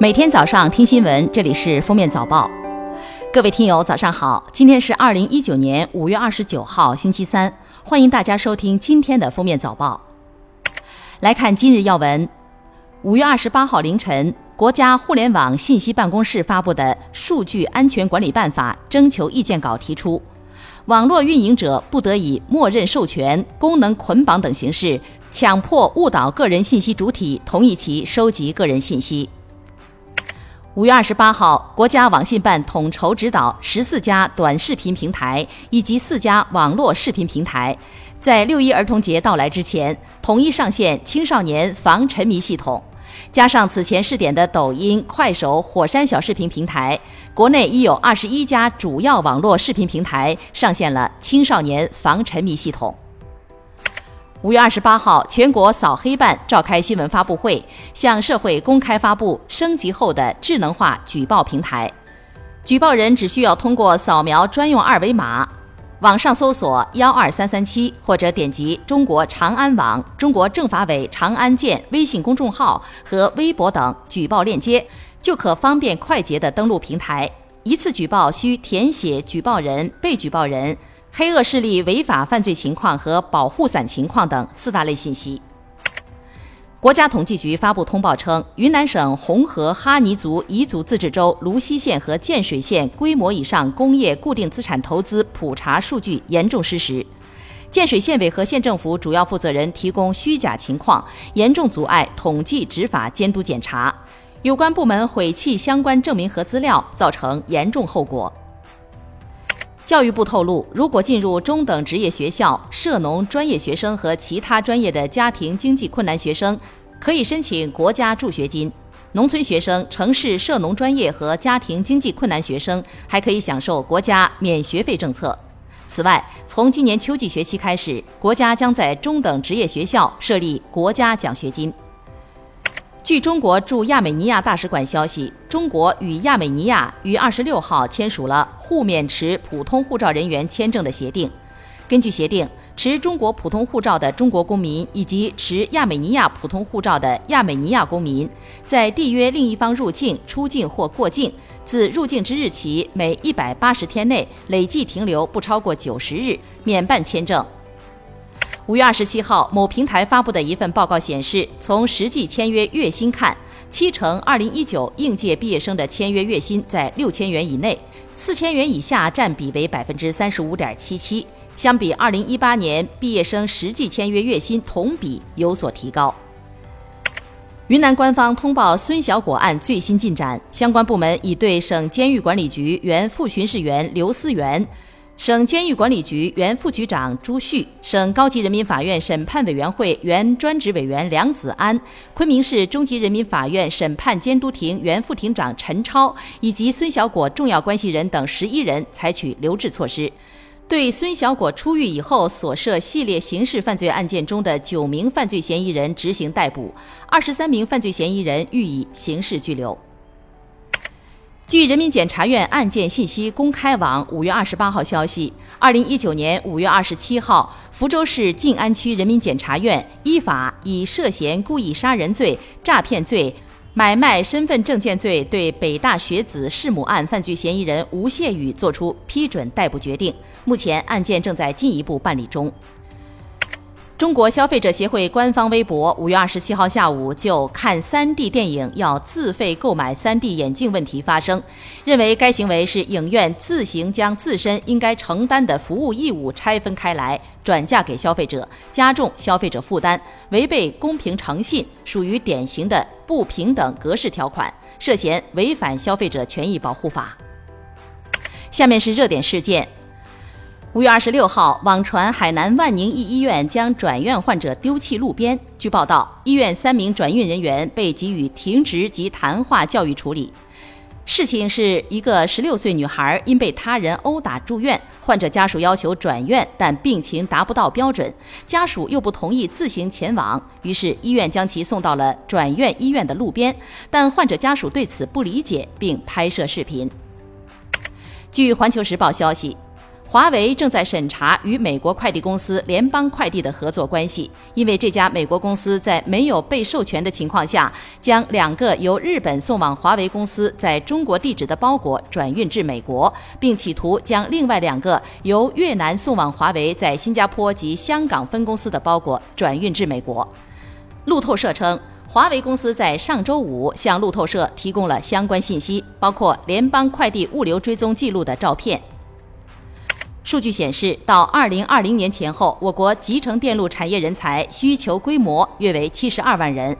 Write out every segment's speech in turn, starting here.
每天早上听新闻，这里是封面早报。各位听友，早上好！今天是二零一九年五月二十九号，星期三。欢迎大家收听今天的封面早报。来看今日要闻：五月二十八号凌晨，国家互联网信息办公室发布的《数据安全管理办法》征求意见稿提出，网络运营者不得以默认授权、功能捆绑等形式，强迫误导个人信息主体同意其收集个人信息。五月二十八号，国家网信办统筹指导十四家短视频平台以及四家网络视频平台，在六一儿童节到来之前，统一上线青少年防沉迷系统。加上此前试点的抖音、快手、火山小视频平台，国内已有二十一家主要网络视频平台上线了青少年防沉迷系统。五月二十八号，全国扫黑办召开新闻发布会，向社会公开发布升级后的智能化举报平台。举报人只需要通过扫描专用二维码，网上搜索幺二三三七，或者点击中国长安网、中国政法委长安建微信公众号和微博等举报链接，就可方便快捷地登录平台。一次举报需填写举报人、被举报人。黑恶势力违法犯罪情况和保护伞情况等四大类信息。国家统计局发布通报称，云南省红河哈尼族彝族自治州泸溪县和建水县规模以上工业固定资产投资普查数据严重失实，建水县委和县政府主要负责人提供虚假情况，严重阻碍统计执法监督检查，有关部门毁弃相关证明和资料，造成严重后果。教育部透露，如果进入中等职业学校、涉农专业学生和其他专业的家庭经济困难学生，可以申请国家助学金；农村学生、城市涉农专业和家庭经济困难学生还可以享受国家免学费政策。此外，从今年秋季学期开始，国家将在中等职业学校设立国家奖学金。据中国驻亚美尼亚大使馆消息，中国与亚美尼亚于二十六号签署了互免持普通护照人员签证的协定。根据协定，持中国普通护照的中国公民以及持亚美尼亚普通护照的亚美尼亚公民，在缔约另一方入境、出境或过境，自入境之日起每一百八十天内累计停留不超过九十日，免办签证。五月二十七号，某平台发布的一份报告显示，从实际签约月薪看，七成二零一九应届毕业生的签约月薪在六千元以内，四千元以下占比为百分之三十五点七七，相比二零一八年毕业生实际签约月薪同比有所提高。云南官方通报孙小果案最新进展，相关部门已对省监狱管理局原副巡视员刘思源。省监狱管理局原副局长朱旭、省高级人民法院审判委员会原专职委员梁子安、昆明市中级人民法院审判监督庭原副庭长陈超以及孙小果重要关系人等十一人采取留置措施，对孙小果出狱以后所涉系列刑事犯罪案件中的九名犯罪嫌疑人执行逮捕，二十三名犯罪嫌疑人予以刑事拘留。据人民检察院案件信息公开网五月二十八号消息，二零一九年五月二十七号，福州市静安区人民检察院依法以涉嫌故意杀人罪、诈骗罪、买卖身份证件罪，对北大学子弑母案犯罪嫌疑人吴谢宇作出批准逮捕决定。目前案件正在进一步办理中。中国消费者协会官方微博五月二十七号下午就看三 D 电影要自费购买三 D 眼镜问题发声，认为该行为是影院自行将自身应该承担的服务义务拆分开来转嫁给消费者，加重消费者负担，违背公平诚信，属于典型的不平等格式条款，涉嫌违反消费者权益保护法。下面是热点事件。五月二十六号，网传海南万宁一医院将转院患者丢弃路边。据报道，医院三名转运人员被给予停职及谈话教育处理。事情是一个十六岁女孩因被他人殴打住院，患者家属要求转院，但病情达不到标准，家属又不同意自行前往，于是医院将其送到了转院医院的路边。但患者家属对此不理解，并拍摄视频。据环球时报消息。华为正在审查与美国快递公司联邦快递的合作关系，因为这家美国公司在没有被授权的情况下，将两个由日本送往华为公司在中国地址的包裹转运至美国，并企图将另外两个由越南送往华为在新加坡及香港分公司的包裹转运至美国。路透社称，华为公司在上周五向路透社提供了相关信息，包括联邦快递物流追踪记录的照片。数据显示，到二零二零年前后，我国集成电路产业人才需求规模约为七十二万人。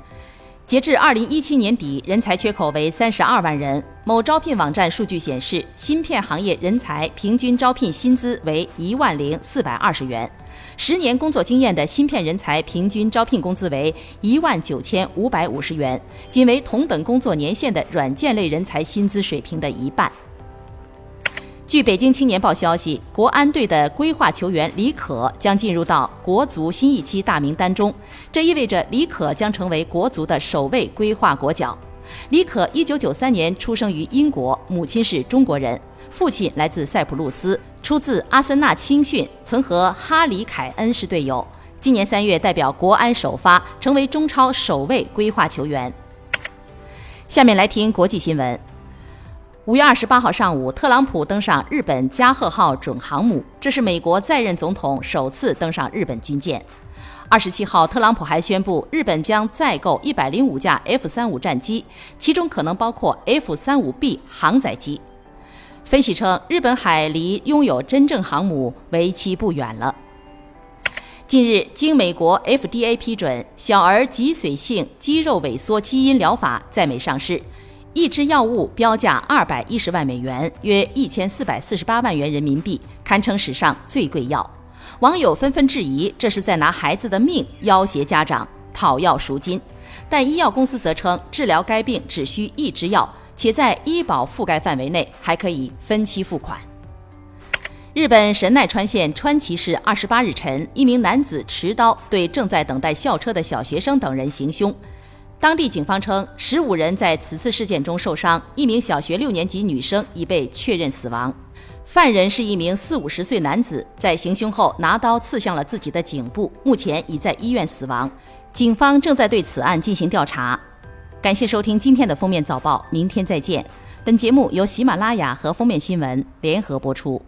截至二零一七年底，人才缺口为三十二万人。某招聘网站数据显示，芯片行业人才平均招聘薪资为一万零四百二十元，十年工作经验的芯片人才平均招聘工资为一万九千五百五十元，仅为同等工作年限的软件类人才薪资水平的一半。据北京青年报消息，国安队的规划球员李可将进入到国足新一期大名单中，这意味着李可将成为国足的首位规划国脚。李可一九九三年出生于英国，母亲是中国人，父亲来自塞浦路斯，出自阿森纳青训，曾和哈里凯恩是队友。今年三月代表国安首发，成为中超首位规划球员。下面来听国际新闻。五月二十八号上午，特朗普登上日本加贺号准航母，这是美国在任总统首次登上日本军舰。二十七号，特朗普还宣布，日本将再购一百零五架 F 三五战机，其中可能包括 F 三五 B 航载机。分析称，日本海离拥有真正航母为期不远了。近日，经美国 FDA 批准，小儿脊髓性肌肉萎缩基因疗法在美上市。一支药物标价二百一十万美元，约一千四百四十八万元人民币，堪称史上最贵药。网友纷纷质疑，这是在拿孩子的命要挟家长讨要赎金。但医药公司则称，治疗该病只需一支药，且在医保覆盖范围内，还可以分期付款。日本神奈川县川崎市二十八日晨，一名男子持刀对正在等待校车的小学生等人行凶。当地警方称，十五人在此次事件中受伤，一名小学六年级女生已被确认死亡。犯人是一名四五十岁男子，在行凶后拿刀刺向了自己的颈部，目前已在医院死亡。警方正在对此案进行调查。感谢收听今天的封面早报，明天再见。本节目由喜马拉雅和封面新闻联合播出。